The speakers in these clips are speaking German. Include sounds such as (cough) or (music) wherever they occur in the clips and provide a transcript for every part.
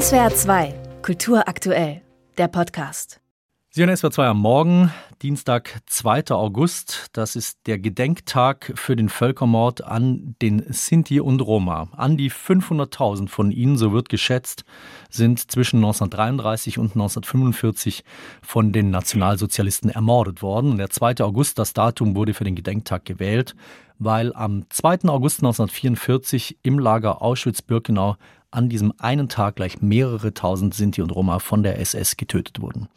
SWR 2, Kultur aktuell, der Podcast. Sie hören SWR 2 am Morgen, Dienstag, 2. August. Das ist der Gedenktag für den Völkermord an den Sinti und Roma. An die 500.000 von ihnen, so wird geschätzt, sind zwischen 1933 und 1945 von den Nationalsozialisten ermordet worden. Und der 2. August, das Datum wurde für den Gedenktag gewählt, weil am 2. August 1944 im Lager Auschwitz-Birkenau an diesem einen Tag gleich mehrere tausend Sinti und Roma von der SS getötet wurden.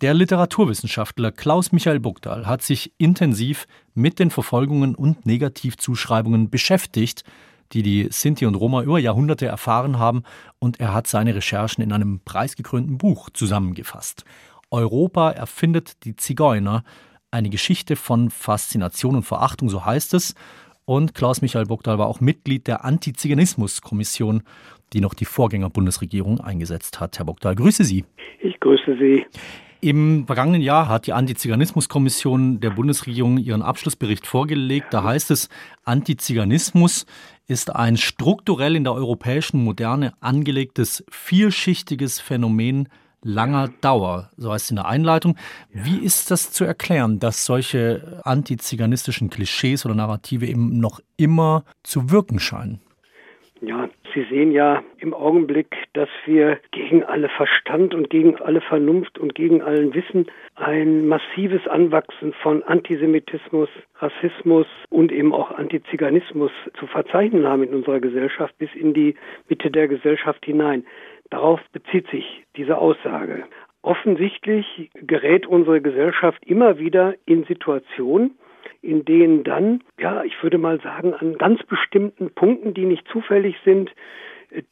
Der Literaturwissenschaftler Klaus Michael Bugdahl hat sich intensiv mit den Verfolgungen und Negativzuschreibungen beschäftigt, die die Sinti und Roma über Jahrhunderte erfahren haben, und er hat seine Recherchen in einem preisgekrönten Buch zusammengefasst. Europa erfindet die Zigeuner, eine Geschichte von Faszination und Verachtung, so heißt es. Und Klaus Michael Bogdal war auch Mitglied der Antiziganismus-Kommission, die noch die Vorgängerbundesregierung eingesetzt hat. Herr Bogdal, grüße Sie. Ich grüße Sie. Im vergangenen Jahr hat die Antiziganismuskommission der Bundesregierung ihren Abschlussbericht vorgelegt. Da heißt es, Antiziganismus ist ein strukturell in der europäischen Moderne angelegtes, vielschichtiges Phänomen langer Dauer, so heißt es in der Einleitung. Wie ist das zu erklären, dass solche antiziganistischen Klischees oder Narrative eben noch immer zu wirken scheinen? Ja, Sie sehen ja im Augenblick, dass wir gegen alle Verstand und gegen alle Vernunft und gegen allen Wissen ein massives Anwachsen von Antisemitismus, Rassismus und eben auch Antiziganismus zu verzeichnen haben in unserer Gesellschaft bis in die Mitte der Gesellschaft hinein. Darauf bezieht sich diese Aussage. Offensichtlich gerät unsere Gesellschaft immer wieder in Situationen, in denen dann, ja, ich würde mal sagen, an ganz bestimmten Punkten, die nicht zufällig sind,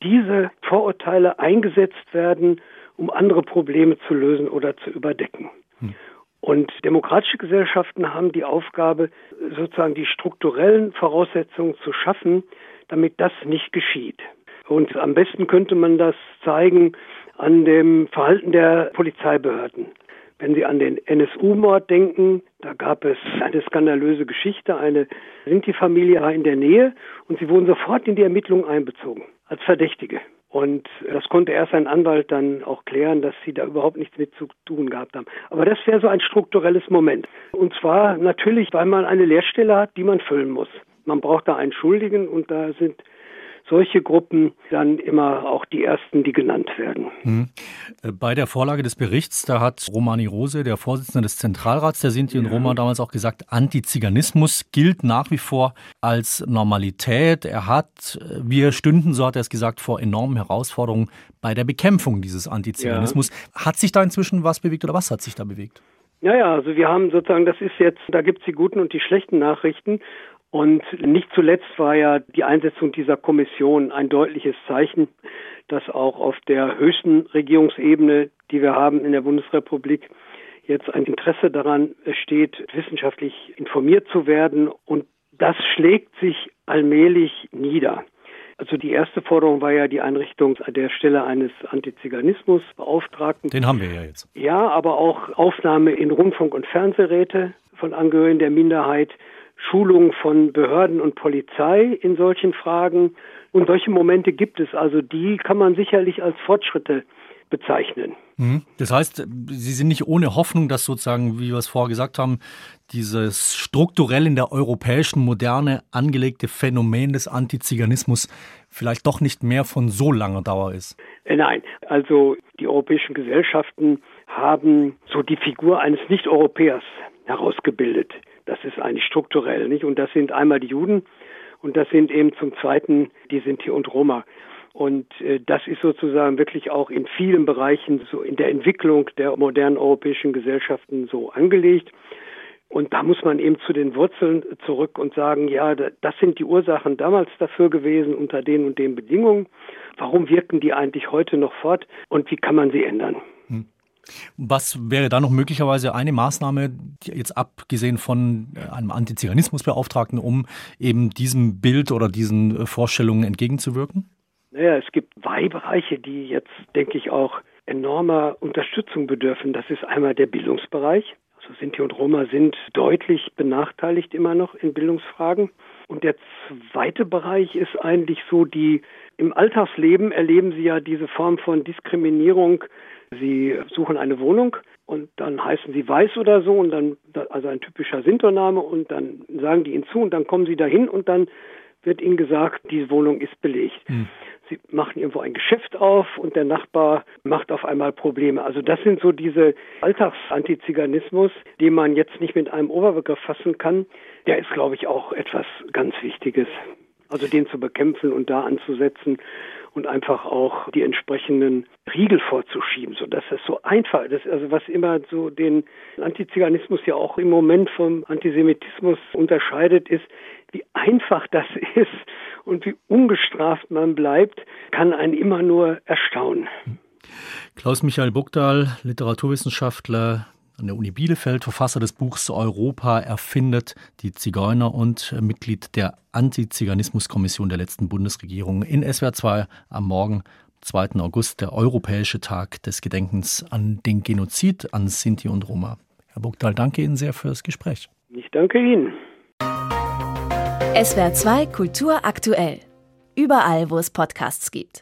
diese Vorurteile eingesetzt werden, um andere Probleme zu lösen oder zu überdecken. Hm. Und demokratische Gesellschaften haben die Aufgabe, sozusagen die strukturellen Voraussetzungen zu schaffen, damit das nicht geschieht. Und am besten könnte man das zeigen an dem Verhalten der Polizeibehörden. Wenn Sie an den NSU-Mord denken, da gab es eine skandalöse Geschichte. Eine Sinti-Familie war in der Nähe und sie wurden sofort in die Ermittlungen einbezogen als Verdächtige. Und das konnte erst ein Anwalt dann auch klären, dass sie da überhaupt nichts mit zu tun gehabt haben. Aber das wäre so ein strukturelles Moment. Und zwar natürlich, weil man eine Lehrstelle hat, die man füllen muss. Man braucht da einen Schuldigen und da sind solche Gruppen dann immer auch die ersten, die genannt werden. Hm. Bei der Vorlage des Berichts, da hat Romani Rose, der Vorsitzende des Zentralrats der Sinti und ja. Roma, damals auch gesagt, Antiziganismus gilt nach wie vor als Normalität. Er hat, wir stünden, so hat er es gesagt, vor enormen Herausforderungen bei der Bekämpfung dieses Antiziganismus. Ja. Hat sich da inzwischen was bewegt oder was hat sich da bewegt? Ja, ja, also wir haben sozusagen, das ist jetzt, da gibt es die guten und die schlechten Nachrichten. Und nicht zuletzt war ja die Einsetzung dieser Kommission ein deutliches Zeichen, dass auch auf der höchsten Regierungsebene, die wir haben in der Bundesrepublik, jetzt ein Interesse daran steht, wissenschaftlich informiert zu werden. Und das schlägt sich allmählich nieder. Also die erste Forderung war ja die Einrichtung der Stelle eines Antiziganismusbeauftragten. Den haben wir ja jetzt. Ja, aber auch Aufnahme in Rundfunk- und Fernsehräte von Angehörigen der Minderheit, Schulung von Behörden und Polizei in solchen Fragen. Und solche Momente gibt es. Also die kann man sicherlich als Fortschritte bezeichnen. Mhm. Das heißt, Sie sind nicht ohne Hoffnung, dass sozusagen, wie wir es vorher gesagt haben, dieses strukturell in der europäischen Moderne angelegte Phänomen des Antiziganismus vielleicht doch nicht mehr von so langer Dauer ist? Äh, nein, also die europäischen Gesellschaften haben so die Figur eines Nicht-Europäers herausgebildet. Das ist eigentlich strukturell, nicht? Und das sind einmal die Juden und das sind eben zum Zweiten die Sinti und Roma. Und äh, das ist sozusagen wirklich auch in vielen Bereichen so in der Entwicklung der modernen europäischen Gesellschaften so angelegt. Und da muss man eben zu den Wurzeln zurück und sagen, ja, das sind die Ursachen damals dafür gewesen unter den und den Bedingungen. Warum wirken die eigentlich heute noch fort und wie kann man sie ändern? Was wäre da noch möglicherweise eine Maßnahme, jetzt abgesehen von äh, einem Antiziganismusbeauftragten, um eben diesem Bild oder diesen äh, Vorstellungen entgegenzuwirken? Naja, es gibt zwei Bereiche, die jetzt, denke ich, auch enormer Unterstützung bedürfen. Das ist einmal der Bildungsbereich. Also Sinti und Roma sind deutlich benachteiligt immer noch in Bildungsfragen. Und der zweite Bereich ist eigentlich so die Im Alltagsleben erleben Sie ja diese Form von Diskriminierung. Sie suchen eine Wohnung und dann heißen Sie Weiß oder so und dann, also ein typischer Sintername und dann sagen die Ihnen zu und dann kommen Sie dahin und dann wird Ihnen gesagt, die Wohnung ist belegt. Hm. Sie machen irgendwo ein Geschäft auf und der Nachbar macht auf einmal Probleme. Also das sind so diese Alltagsantiziganismus, den man jetzt nicht mit einem Oberbegriff fassen kann. Der ist, glaube ich, auch etwas ganz Wichtiges. Also den zu bekämpfen und da anzusetzen und einfach auch die entsprechenden Riegel vorzuschieben, sodass es so einfach ist. Also was immer so den Antiziganismus ja auch im Moment vom Antisemitismus unterscheidet, ist, wie einfach das (laughs) ist und wie ungestraft man bleibt, kann einen immer nur erstaunen. Klaus-Michael Buckdahl, Literaturwissenschaftler an der Uni Bielefeld, Verfasser des Buchs Europa erfindet die Zigeuner und Mitglied der Antiziganismuskommission der letzten Bundesregierung in SWR 2 am Morgen 2. August, der Europäische Tag des Gedenkens an den Genozid an Sinti und Roma. Herr Buckdahl, danke Ihnen sehr für das Gespräch. Ich danke Ihnen. SWR 2 Kultur aktuell. Überall, wo es Podcasts gibt.